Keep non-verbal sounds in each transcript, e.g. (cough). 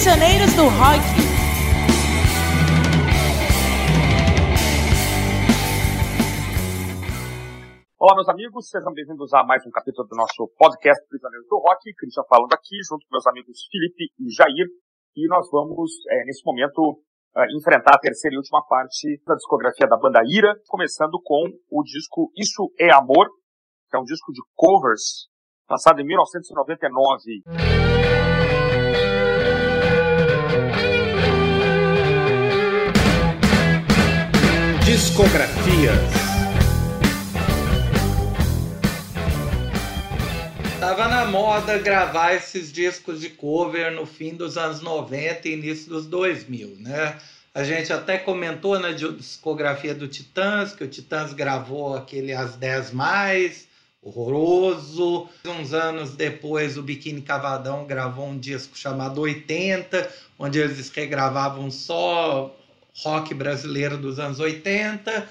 Prisioneiros do Rock. Olá, meus amigos, sejam bem-vindos a mais um capítulo do nosso podcast Prisioneiros do Rock. Christian falando aqui, junto com meus amigos Felipe e Jair. E nós vamos, é, nesse momento, uh, enfrentar a terceira e última parte da discografia da banda Ira, começando com o disco Isso é Amor, que é um disco de covers, lançado em 1999. Discografias. Tava na moda gravar esses discos de cover no fim dos anos 90 e início dos 2000, né? A gente até comentou na discografia do Titãs, que o Titãs gravou aquele As 10 Mais, horroroso. Uns anos depois, o Biquíni Cavadão gravou um disco chamado 80, onde eles regravavam só rock brasileiro dos anos 80.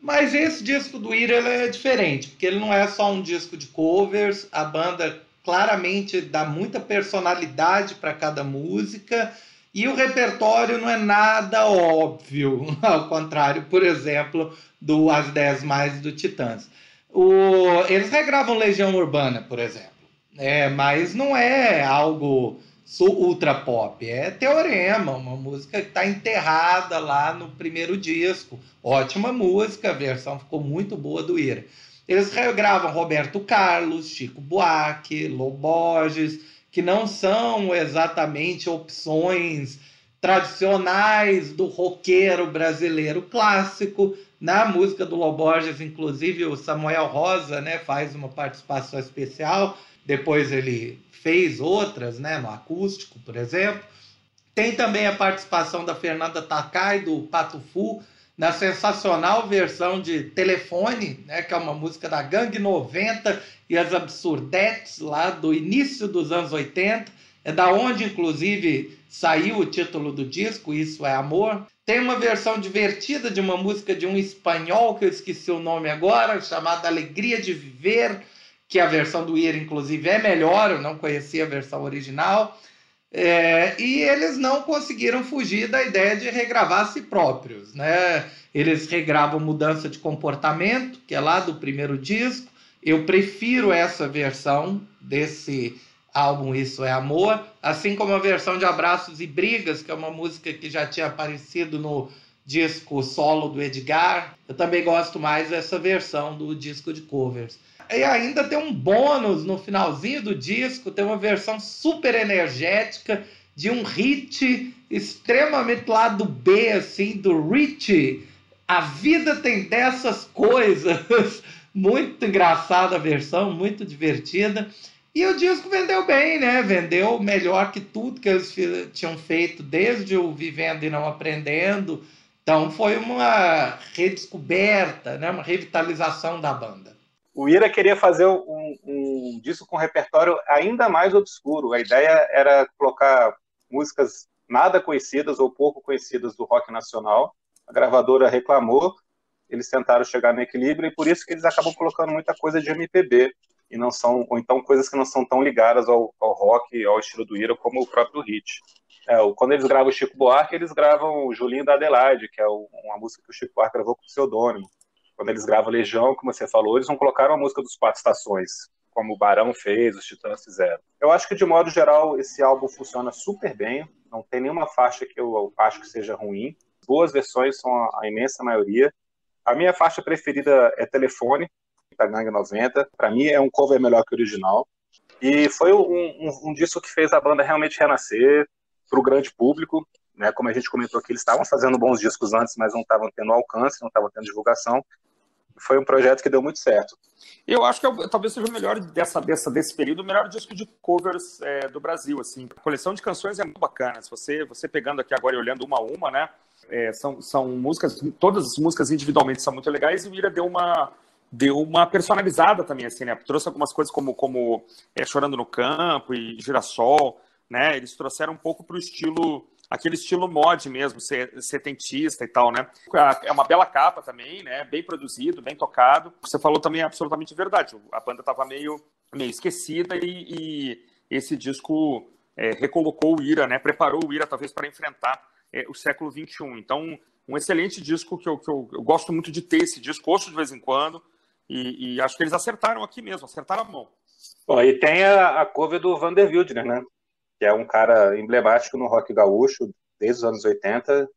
Mas esse disco do Ira é diferente, porque ele não é só um disco de covers, a banda claramente dá muita personalidade para cada música e o repertório não é nada óbvio, (laughs) ao contrário, por exemplo, do As 10 Mais do Titãs. O, eles regravam Legião Urbana, por exemplo, é, mas não é algo ultra pop, é Teorema, uma música que está enterrada lá no primeiro disco. Ótima música, a versão ficou muito boa do Ira. Eles regravam Roberto Carlos, Chico Buarque, Loborges, que não são exatamente opções tradicionais do roqueiro brasileiro clássico. Na música do Loborges, inclusive, o Samuel Rosa né, faz uma participação especial. Depois ele fez outras, né, no acústico, por exemplo. Tem também a participação da Fernanda Takai, do Pato Fu, na sensacional versão de Telefone, né, que é uma música da Gangue 90 e as Absurdettes, lá do início dos anos 80. É da onde, inclusive, saiu o título do disco, Isso é Amor. Tem uma versão divertida de uma música de um espanhol, que eu esqueci o nome agora, chamada Alegria de Viver, que a versão do Ira, inclusive, é melhor, eu não conhecia a versão original. É, e eles não conseguiram fugir da ideia de regravar a si próprios. Né? Eles regravam Mudança de Comportamento, que é lá do primeiro disco. Eu prefiro essa versão desse álbum Isso é Amor, assim como a versão de Abraços e Brigas, que é uma música que já tinha aparecido no disco solo do Edgar. Eu também gosto mais dessa versão do disco de covers. E ainda tem um bônus no finalzinho do disco, tem uma versão super energética de um hit extremamente lado B, assim, do Rich. A vida tem dessas coisas. (laughs) Muito engraçada a versão, muito divertida. E o disco vendeu bem, né? Vendeu melhor que tudo que eles tinham feito desde o Vivendo e Não Aprendendo. Então foi uma redescoberta, né? uma revitalização da banda o Ira queria fazer um, um disco com um repertório ainda mais obscuro. A ideia era colocar músicas nada conhecidas ou pouco conhecidas do rock nacional. A gravadora reclamou, eles tentaram chegar no equilíbrio e por isso que eles acabam colocando muita coisa de MPB e não são ou então coisas que não são tão ligadas ao, ao rock, ao estilo do Ira como o próprio hit. É, quando eles gravam o Chico Buarque, eles gravam o Julinho da Adelaide, que é uma música que o Chico Buarque gravou com pseudônimo quando eles gravam Legião, como você falou, eles não colocaram a música dos Quatro Estações, como o Barão fez, os Titãs fizeram. Eu acho que, de modo geral, esse álbum funciona super bem, não tem nenhuma faixa que eu acho que seja ruim. Boas versões são a, imensa maioria. A minha faixa preferida é Telefone, da Gangue 90. Para mim, é um cover melhor que o original. E foi um, um, um disco que fez a banda realmente renascer para o grande público. Né? Como a gente comentou aqui, eles estavam fazendo bons discos antes, mas não estavam tendo alcance, não estavam tendo divulgação foi um projeto que deu muito certo. Eu acho que é talvez seja o melhor dessa, dessa, desse período, o melhor disco de covers é, do Brasil, assim. A coleção de canções é muito bacana. Se você, você pegando aqui agora e olhando uma a uma, né? É, são, são músicas, todas as músicas individualmente são muito legais e o Ira deu uma deu uma personalizada também, assim, né? Trouxe algumas coisas como, como é, Chorando no Campo e Girassol, né? Eles trouxeram um pouco para o estilo aquele estilo mod mesmo, setentista e tal, né? É uma bela capa também, né? Bem produzido, bem tocado. Você falou também absolutamente verdade. A banda estava meio, meio esquecida e, e esse disco é, recolocou o Ira, né, preparou o Ira talvez para enfrentar é, o século XXI. Então, um excelente disco que, eu, que eu, eu, gosto muito de ter esse disco, ouço de vez em quando, e, e, acho que eles acertaram aqui mesmo, acertaram a mão. Bom, e tem a, a cover do Vander Wildner, né? Que é um cara emblemático no rock gaúcho desde os anos 80,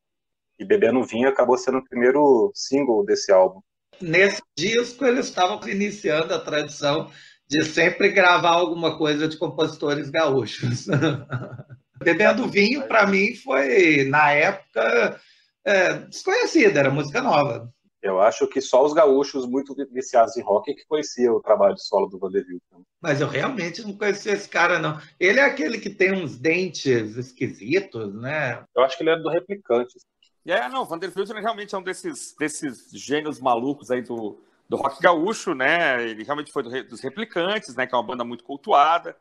e Bebendo Vinho acabou sendo o primeiro single desse álbum. Nesse disco eles estavam iniciando a tradição de sempre gravar alguma coisa de compositores gaúchos. (laughs) Bebendo Vinho, para mim, foi, na época, é, desconhecida, era música nova. Eu acho que só os gaúchos muito viciados em rock que conheciam o trabalho de solo do Vanderbilt. Mas eu realmente não conhecia esse cara, não. Ele é aquele que tem uns dentes esquisitos, né? Eu acho que ele é do Replicante. É, não, Vanderbilt realmente é um desses, desses gênios malucos aí do, do rock gaúcho, né? Ele realmente foi do, dos Replicantes, né? Que é uma banda muito cultuada.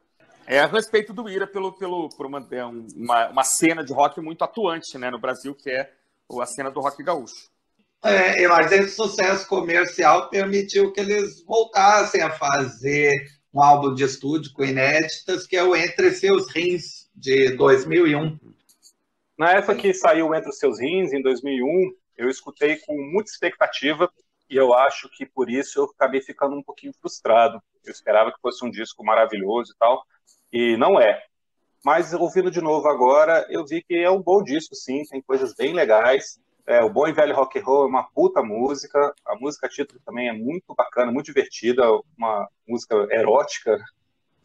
É a respeito do Ira pelo, pelo, por uma, é uma, uma cena de rock muito atuante né, no Brasil, que é a cena do rock gaúcho. É, mas esse sucesso comercial permitiu que eles voltassem a fazer um álbum de estúdio com inéditas, que é o Entre Seus Rins, de 2001. Na época que saiu Entre Seus Rins, em 2001, eu escutei com muita expectativa e eu acho que por isso eu acabei ficando um pouquinho frustrado. Eu esperava que fosse um disco maravilhoso e tal, e não é. Mas ouvindo de novo agora, eu vi que é um bom disco, sim, tem coisas bem legais. É, o Bom e Velho Rock and Roll é uma puta música. A música título também é muito bacana, muito divertida, uma música erótica.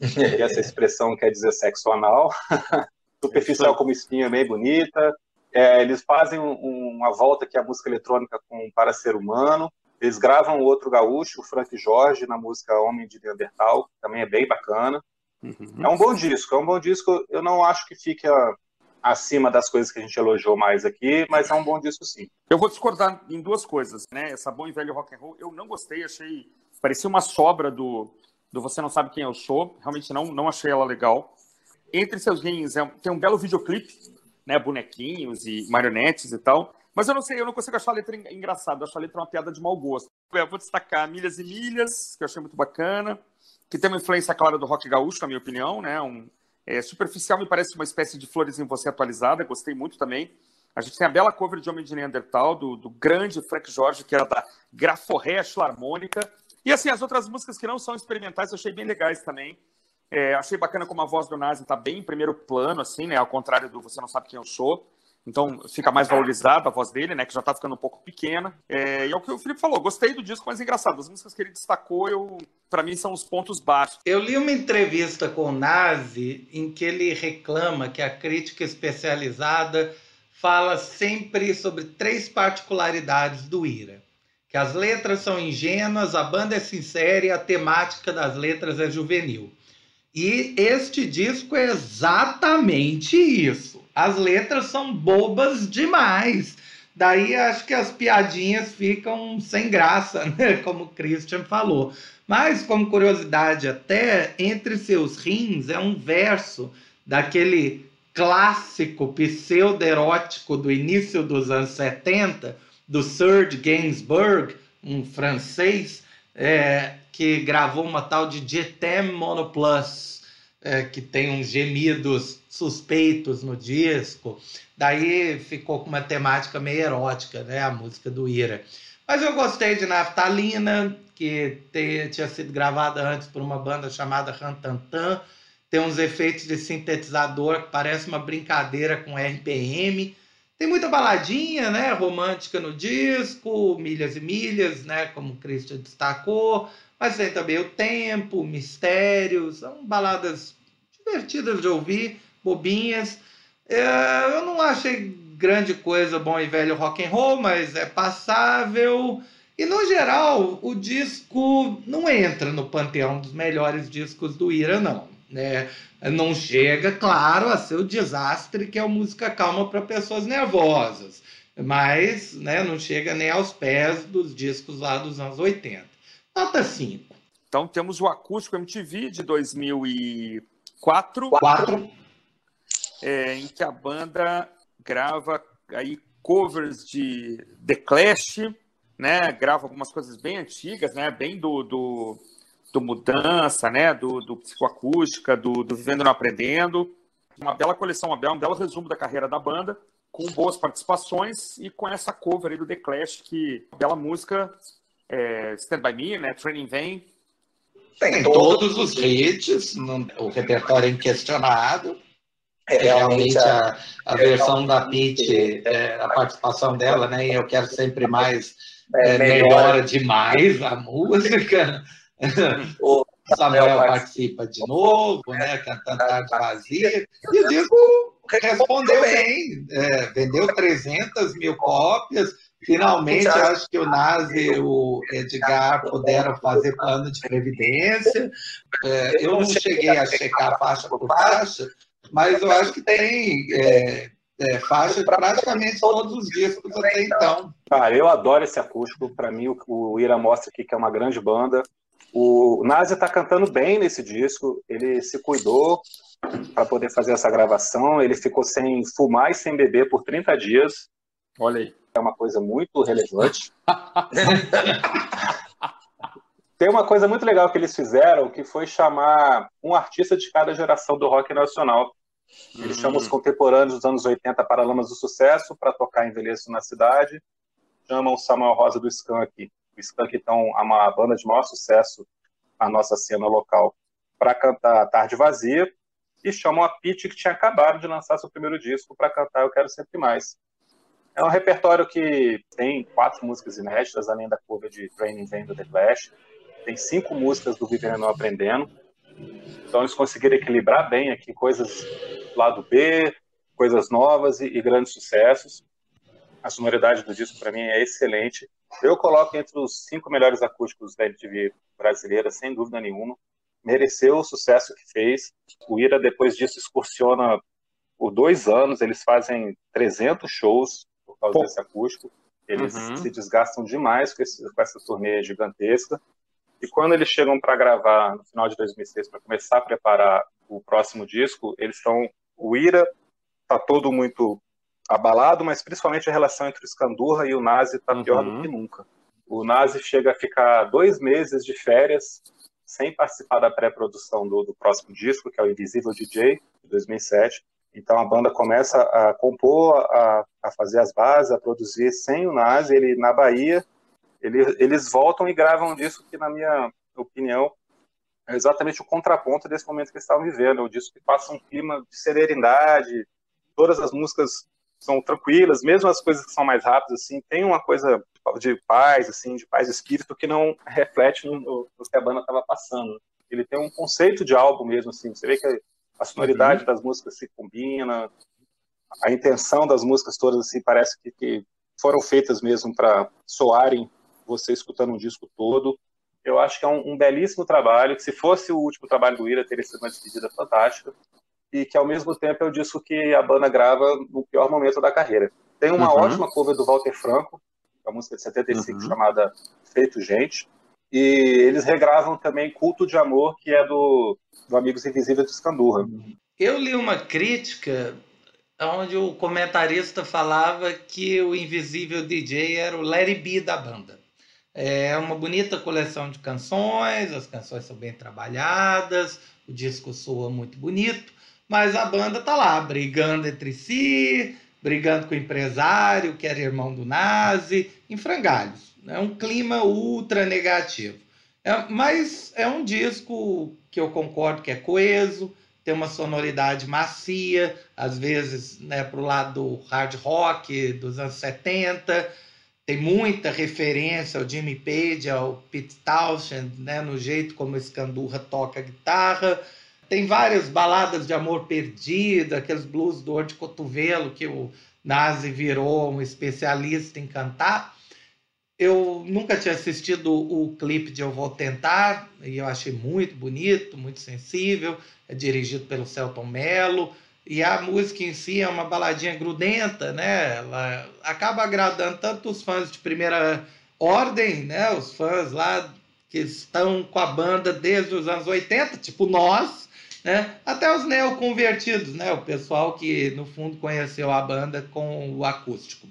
(laughs) e essa expressão quer dizer sexo anal. (laughs) Superficial como espinha, bem bonita. É, eles fazem um, uma volta aqui à música eletrônica com Para Ser Humano. Eles gravam outro gaúcho, o Frank Jorge, na música Homem de Neandertal, que também é bem bacana. Uhum. É um bom disco, é um bom disco. Eu não acho que fique a, acima das coisas que a gente elogiou mais aqui, mas é um bom disco sim. Eu vou discordar em duas coisas, né? Essa bom e velho rock and roll, eu não gostei, achei parecia uma sobra do, do Você Não Sabe Quem Eu Sou, realmente não, não achei ela legal. Entre seus rins é, tem um belo videoclipe, né? Bonequinhos e marionetes e tal. Mas eu não sei, eu não consigo achar a letra engraçada, acho a letra uma piada de mau gosto. Eu vou destacar Milhas e Milhas, que eu achei muito bacana, que tem uma influência clara do rock gaúcho, na minha opinião, né? Um, é, superficial me parece uma espécie de Flores em Você atualizada, gostei muito também. A gente tem a bela cover de Homem de Neandertal, do, do grande Frank Jorge, que era da Graforré Harmônica. E assim, as outras músicas que não são experimentais eu achei bem legais também. É, achei bacana como a voz do Nazi está bem em primeiro plano, assim, né? Ao contrário do Você Não Sabe Quem Eu Sou. Então fica mais valorizada a voz dele, né? Que já está ficando um pouco pequena. É, e é o que o Felipe falou, gostei do disco, mas engraçado. As músicas que ele destacou, eu para mim são os pontos baixos. Eu li uma entrevista com o Nazi em que ele reclama que a crítica especializada fala sempre sobre três particularidades do Ira. Que as letras são ingênuas, a banda é sincera e a temática das letras é juvenil. E este disco é exatamente isso. As letras são bobas demais. Daí acho que as piadinhas ficam sem graça, (laughs) né? Como o Christian falou. Mas, como curiosidade, até entre seus rins é um verso daquele clássico pseudo-erótico do início dos anos 70, do Serge Gainsbourg, um francês, é, que gravou uma tal de Jetem Monoplus, é, que tem uns gemidos suspeitos no disco. Daí ficou com uma temática meio erótica, né? A música do Ira. Mas eu gostei de Naftalina, que te, tinha sido gravada antes por uma banda chamada Rantantan. Tem uns efeitos de sintetizador que parece uma brincadeira com RPM. Tem muita baladinha, né, romântica no disco, milhas e milhas, né, como o Christian destacou. Mas tem também o tempo, mistérios, são baladas divertidas de ouvir, bobinhas. É, eu não achei grande coisa bom e velho rock and roll, mas é passável. E no geral, o disco não entra no panteão dos melhores discos do Ira, não. Né? Não chega, claro, a ser o desastre que é o música calma para pessoas nervosas, mas né, não chega nem aos pés dos discos lá dos anos 80. Nota 5. Então temos o Acústico MTV de 2004, Quatro. É, em que a banda grava aí covers de The Clash, né? Grava algumas coisas bem antigas, né? Bem do, do, do Mudança, né? Do, do Psicoacústica, do, do Vivendo Não Aprendendo. Uma bela coleção, uma bela, um belo resumo da carreira da banda, com boas participações e com essa cover aí do The Clash, que bela música, é, Stand By Me, né? Training Vain. Tem todos os hits, o repertório é inquestionado. É, realmente a, a versão da Pete, é, a participação dela, né? Eu quero sempre mais, é, é melhora demais a música. O (laughs) Samuel participa de novo, né? Cantando Tarde Vazia. E o disco respondeu bem, é, vendeu 300 mil cópias. Finalmente, acho que o Nazi e o Edgar puderam fazer plano de previdência. É, eu não cheguei a checar faixa por faixa, mas eu acho que tem é, é, faixa praticamente todos os discos até então. Cara, eu adoro esse acústico. Para mim, o, o Ira mostra aqui que é uma grande banda. O Nazi está cantando bem nesse disco. Ele se cuidou para poder fazer essa gravação. Ele ficou sem fumar e sem beber por 30 dias. Olha aí. É uma coisa muito relevante. Tem uma coisa muito legal que eles fizeram, que foi chamar um artista de cada geração do rock nacional. Eles hum. chamam os contemporâneos dos anos 80 Paralamas do Sucesso para tocar Envelheço na Cidade. Chamam o Samuel Rosa do Skank. O Skank, então, é uma banda de maior sucesso na nossa cena local, para cantar Tarde Vazia. E chamam a Pete, que tinha acabado de lançar seu primeiro disco, para cantar Eu Quero Sempre Mais. É um repertório que tem quatro músicas inéditas, além da curva de Training Vem do The Clash tem cinco músicas do Vivendo Não Aprendendo. Então eles conseguiram equilibrar bem aqui coisas lado B, coisas novas e, e grandes sucessos. A sonoridade do disco para mim é excelente. Eu coloco entre os cinco melhores acústicos da MTV brasileira, sem dúvida nenhuma. Mereceu o sucesso que fez. O Ira depois disso excursiona por dois anos. Eles fazem 300 shows causa Pô. desse acústico. Eles uhum. se desgastam demais com, esse, com essa turnê gigantesca. E quando eles chegam para gravar no final de 2006 para começar a preparar o próximo disco, eles estão o Ira tá todo muito abalado, mas principalmente a relação entre o Scandurra e o Nazi está uhum. pior do que nunca. O Nazi chega a ficar dois meses de férias sem participar da pré-produção do, do, próximo disco, que é o Invisível DJ, de 2007. Então a banda começa a compor, a, a fazer as bases, a produzir sem o Nazi, ele na Bahia, eles, eles voltam e gravam disso que, na minha opinião, é exatamente o contraponto desse momento que eles estavam vivendo. O disco que passa um clima de serenidade, todas as músicas são tranquilas, mesmo as coisas que são mais rápidas, assim, tem uma coisa de paz, assim, de paz de espírito que não reflete no, no que a banda estava passando. Ele tem um conceito de álbum mesmo, assim, você vê que a sonoridade uhum. das músicas se combina, a intenção das músicas todas, assim, parece que, que foram feitas mesmo para soarem você escutando um disco todo. Eu acho que é um, um, belíssimo trabalho, que se fosse o último trabalho do Ira, teria sido uma despedida fantástica, e que ao mesmo tempo é o disco que a banda grava no pior momento da carreira. Tem uma uhum. ótima cover do Walter Franco, uma música de 75 uhum. chamada Feito Gente, e eles regravam também Culto de Amor, que é do, do Amigos Invisíveis de Escandurra. Eu li uma crítica onde o comentarista falava que o Invisível DJ era o Larry B da banda. É uma bonita coleção de canções, as canções são bem trabalhadas, o disco soa muito bonito, mas a banda tá lá brigando entre si, brigando com o empresário, que era irmão do Nazi, em frangalhos. É um clima ultra negativo. É, mas é um disco que eu concordo que é coeso, tem uma sonoridade macia, às vezes né, para o lado do hard rock dos anos 70 tem muita referência ao Jimmy Page, ao Pete Townshend, né, no jeito como o Scandurra toca guitarra. Tem várias baladas de amor perdido, aqueles blues dor de cotovelo que o Nazi virou um especialista em cantar. Eu nunca tinha assistido o clipe de Eu Vou Tentar, e eu achei muito bonito, muito sensível. É dirigido pelo Celton Mello e a música em si é uma baladinha grudenta, né? Ela acaba agradando tanto os fãs de primeira ordem, né? Os fãs lá que estão com a banda desde os anos 80, tipo nós, né? Até os neoconvertidos, né? O pessoal que no fundo conheceu a banda com o acústico.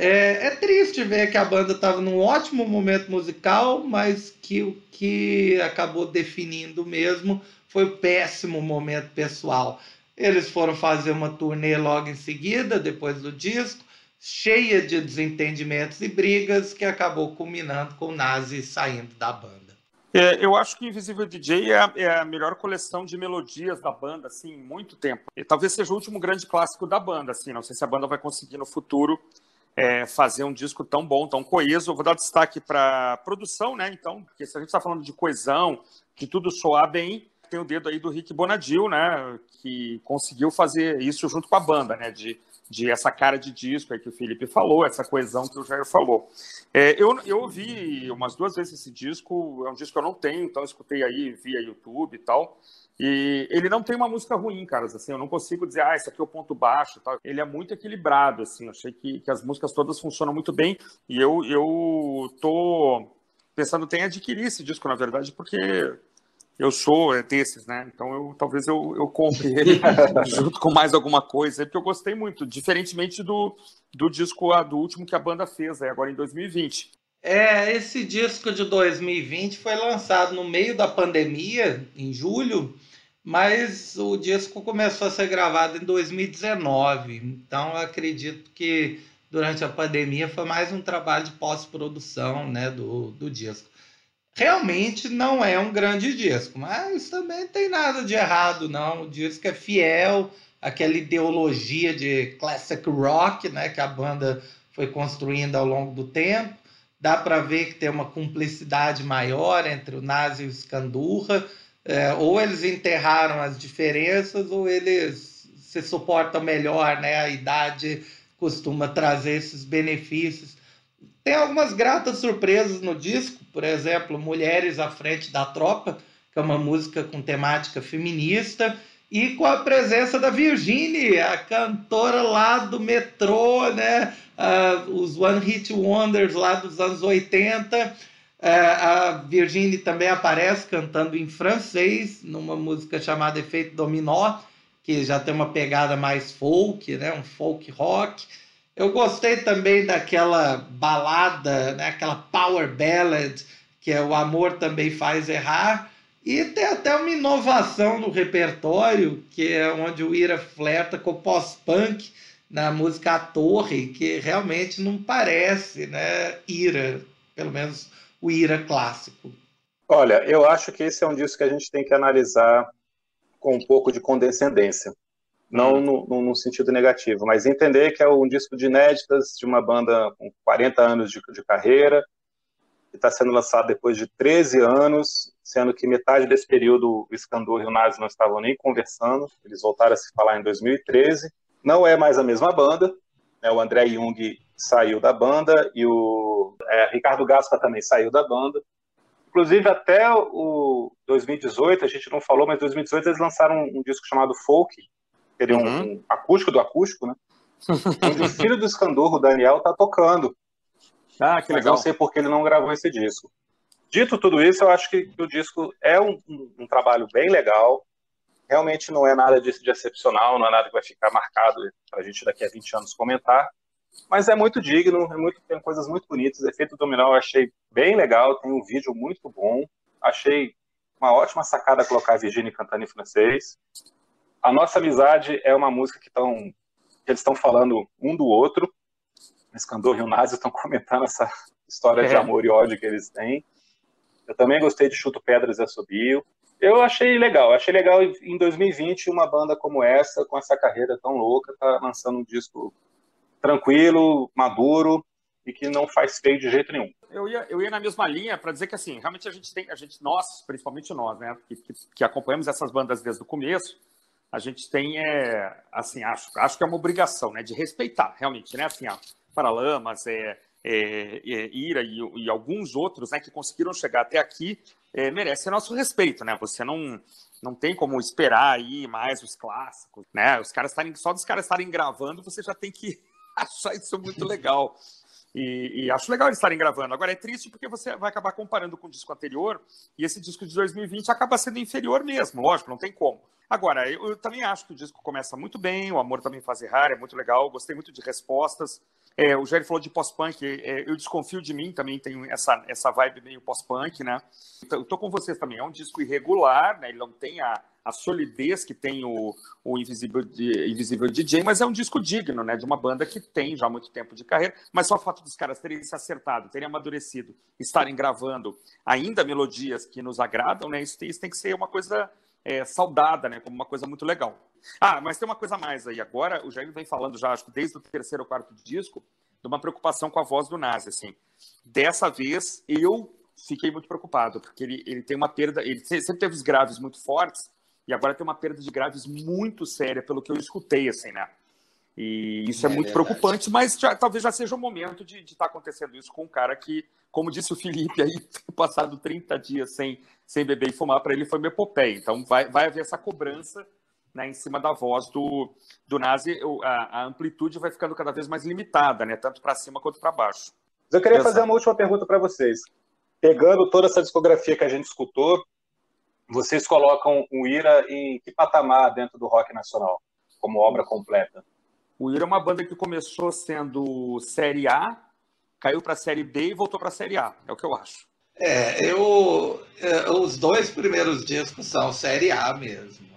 É, é triste ver que a banda estava num ótimo momento musical, mas que o que acabou definindo mesmo foi o péssimo momento pessoal. Eles foram fazer uma turnê logo em seguida, depois do disco, cheia de desentendimentos e brigas, que acabou culminando com o Nazi saindo da banda. É, eu acho que Invisível DJ é a, é a, melhor coleção de melodias da banda, assim, muito tempo. E talvez seja o último grande clássico da banda, assim. Não sei se a banda vai conseguir no futuro é, fazer um disco tão bom, tão coeso. Eu vou dar destaque para produção, né? Então, porque se a gente está falando de coesão, de tudo soar bem, tem o dedo aí do Rick Bonadil, né? Que conseguiu fazer isso junto com a banda, né? De de essa cara de disco aí que o Felipe falou, essa coesão que o Jair falou. É, eu, eu ouvi umas duas vezes esse disco, é um disco que eu não tenho, então escutei aí via YouTube e tal. E ele não tem uma música ruim, caras, assim, eu não consigo dizer, ah, esse aqui é o ponto baixo tal. Ele é muito equilibrado, assim, eu achei que, que as músicas todas funcionam muito bem e eu, eu tô pensando em adquirir esse disco, na verdade, porque eu sou é, desses, né? Então eu talvez eu, eu compre ele (laughs) junto com mais alguma coisa, porque eu gostei muito, diferentemente do, do disco do último que a banda fez, aí, agora em 2020. É, esse disco de 2020 foi lançado no meio da pandemia, em julho, mas o disco começou a ser gravado em 2019. Então eu acredito que durante a pandemia foi mais um trabalho de pós-produção né, do, do disco realmente não é um grande disco, mas também tem nada de errado, não. O disco é fiel àquela ideologia de classic rock, né, que a banda foi construindo ao longo do tempo. Dá para ver que tem uma cumplicidade maior entre o Nazi e o Scandurra. É, ou eles enterraram as diferenças, ou eles se suportam melhor, né? A idade costuma trazer esses benefícios tem algumas gratas surpresas no disco, por exemplo, Mulheres à Frente da Tropa, que é uma música com temática feminista, e com a presença da Virginie, a cantora lá do metrô, né? Uh, os One Hit Wonders lá dos anos 80. Uh, a Virginie também aparece cantando em francês, numa música chamada Efeito Dominó, que já tem uma pegada mais folk, né? um folk rock. Eu gostei também daquela balada, né, aquela power ballad, que é O Amor Também Faz Errar. E tem até uma inovação no repertório, que é onde o Ira flerta com o pós-punk na música A Torre, que realmente não parece né, Ira, pelo menos o Ira clássico. Olha, eu acho que esse é um disco que a gente tem que analisar com um pouco de condescendência não no, no, sentido negativo, mas entender que é um disco de inéditas de uma banda com 40 anos de, de carreira, que está sendo lançado depois de 13 anos, sendo que metade desse período o Scandor e o Nazi não estavam nem conversando, eles voltaram a se falar em 2013. Não é mais a mesma banda, né, o André Jung saiu da banda e o é, Ricardo Gaspa também saiu da banda. Inclusive, até o 2018, a gente não falou, mas em 2018 eles lançaram um disco chamado Folk, Seria uhum. um, um, acústico do acústico, né? Onde o filho do Escandurro, o Daniel, tá tocando. Ah, que legal. Mas não sei porque ele não gravou esse disco. Dito tudo isso, eu acho que o disco é um, um, um trabalho bem legal. Realmente não é nada disso de excepcional, não é nada que vai ficar marcado para a gente daqui a 20 anos comentar. Mas é muito digno, é muito, tem coisas muito bonitas. Efeito Dominó eu achei bem legal, tem um vídeo muito bom. Achei uma ótima sacada colocar a Virginia cantando em francês. A nossa amizade é uma música que, tão, que eles estão falando um do outro. Escandor e o Nazi estão comentando essa história é. de amor e ódio que eles têm. Eu também gostei de Chuto Pedras e Assobio. Eu achei legal, achei legal em 2020 uma banda como essa, com essa carreira tão louca, tá lançando um disco tranquilo, maduro e que não faz feio de jeito nenhum. Eu ia, eu ia na mesma linha para dizer que assim, realmente a gente tem, a gente, nós, principalmente nós, né, que, que, que acompanhamos essas bandas desde o começo, a gente tem, é, assim, acho, acho que é uma obrigação, né, de respeitar, realmente, né, assim, a Paralamas, é, é, é, Ira e, e, alguns outros, né, que conseguiram chegar até aqui, é, merecem nosso respeito, né, você não, não tem como esperar aí mais os clássicos, né, os caras estarem, só dos caras estarem gravando, você já tem que (laughs) achar isso muito legal. E, e, acho legal eles estarem gravando. Agora é triste porque você vai acabar comparando com o disco anterior e esse disco de 2020 acaba sendo inferior mesmo, lógico, não tem como. Agora, eu, eu também acho que o disco começa muito bem, o Amor Também Faz Errar, é muito legal, gostei muito de respostas. É, o Jair falou de pós-punk, é, eu desconfio de mim, também tenho essa, essa vibe meio pós-punk, né? Então, eu tô com vocês também, é um disco irregular, né? Ele não tem a, a solidez que tem o, o Invisível, Invisível DJ, mas é um disco digno, né? De uma banda que tem já muito tempo de carreira, mas só o fato dos caras terem se acertado, terem amadurecido, estarem gravando ainda melodias que nos agradam, né? Isso, isso tem que ser uma coisa é, saudada, né? Como uma coisa muito legal. Ah, mas tem uma coisa mais aí. Agora, o Jair vem falando já, acho que desde o terceiro ou quarto disco, de uma preocupação com a voz do Nazi, assim. Dessa vez, eu fiquei muito preocupado, porque ele, ele tem uma perda, ele sempre teve os graves muito fortes, e agora tem uma perda de graves muito séria, pelo que eu escutei, assim, né? E isso é, é muito verdade. preocupante, mas já, talvez já seja o momento de estar tá acontecendo isso com um cara que, como disse o Felipe aí, (laughs) passado 30 dias sem, sem beber e fumar, para ele foi uma epopeia. Então vai, vai haver essa cobrança né, em cima da voz do, do Nazi, a, a amplitude vai ficando cada vez mais limitada, né, tanto para cima quanto para baixo. Eu queria fazer uma última pergunta para vocês. Pegando toda essa discografia que a gente escutou, vocês colocam o Ira em que patamar dentro do rock nacional, como obra completa? O Ira é uma banda que começou sendo Série A, caiu para a Série B e voltou para a Série A, é o que eu acho. É, eu, é, os dois primeiros discos são Série A mesmo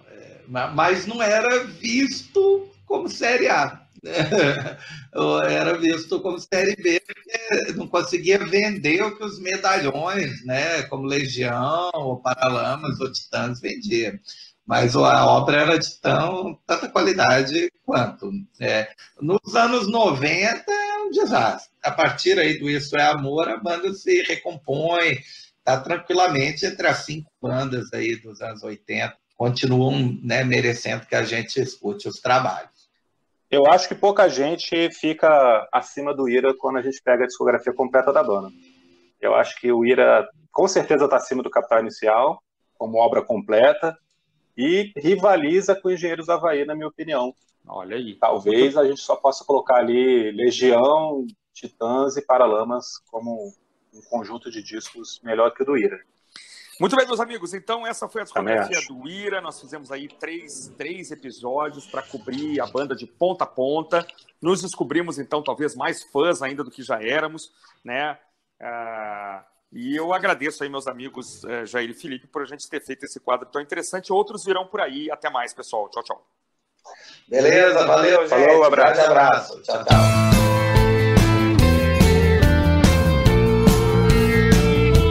mas não era visto como Série A. (laughs) era visto como Série B, porque não conseguia vender o que os medalhões, né, como Legião, ou Paralamas, ou Titãs vendiam. Mas a obra era de tão, tanta qualidade quanto. É, nos anos 90 é um desastre. A partir aí do Isso é Amor, a banda se recompõe, está tranquilamente entre as cinco bandas aí dos anos 80 continuam né, merecendo que a gente escute os trabalhos. Eu acho que pouca gente fica acima do Ira quando a gente pega a discografia completa da dona. Eu acho que o Ira com certeza está acima do Capital Inicial, como obra completa, e rivaliza com Engenheiros Havaí, na minha opinião. Olha aí. Talvez a gente só possa colocar ali Legião, Titãs e Paralamas como um conjunto de discos melhor que o do Ira. Muito bem, meus amigos. Então, essa foi a discografia do Ira. Nós fizemos aí três, três episódios para cobrir a banda de ponta a ponta. Nos descobrimos, então, talvez mais fãs ainda do que já éramos, né? Uh, e eu agradeço aí, meus amigos uh, Jair e Felipe, por a gente ter feito esse quadro tão interessante. Outros virão por aí. Até mais, pessoal. Tchau, tchau. Beleza, valeu, gente. Falou, abraço. abraço. Tchau, tchau.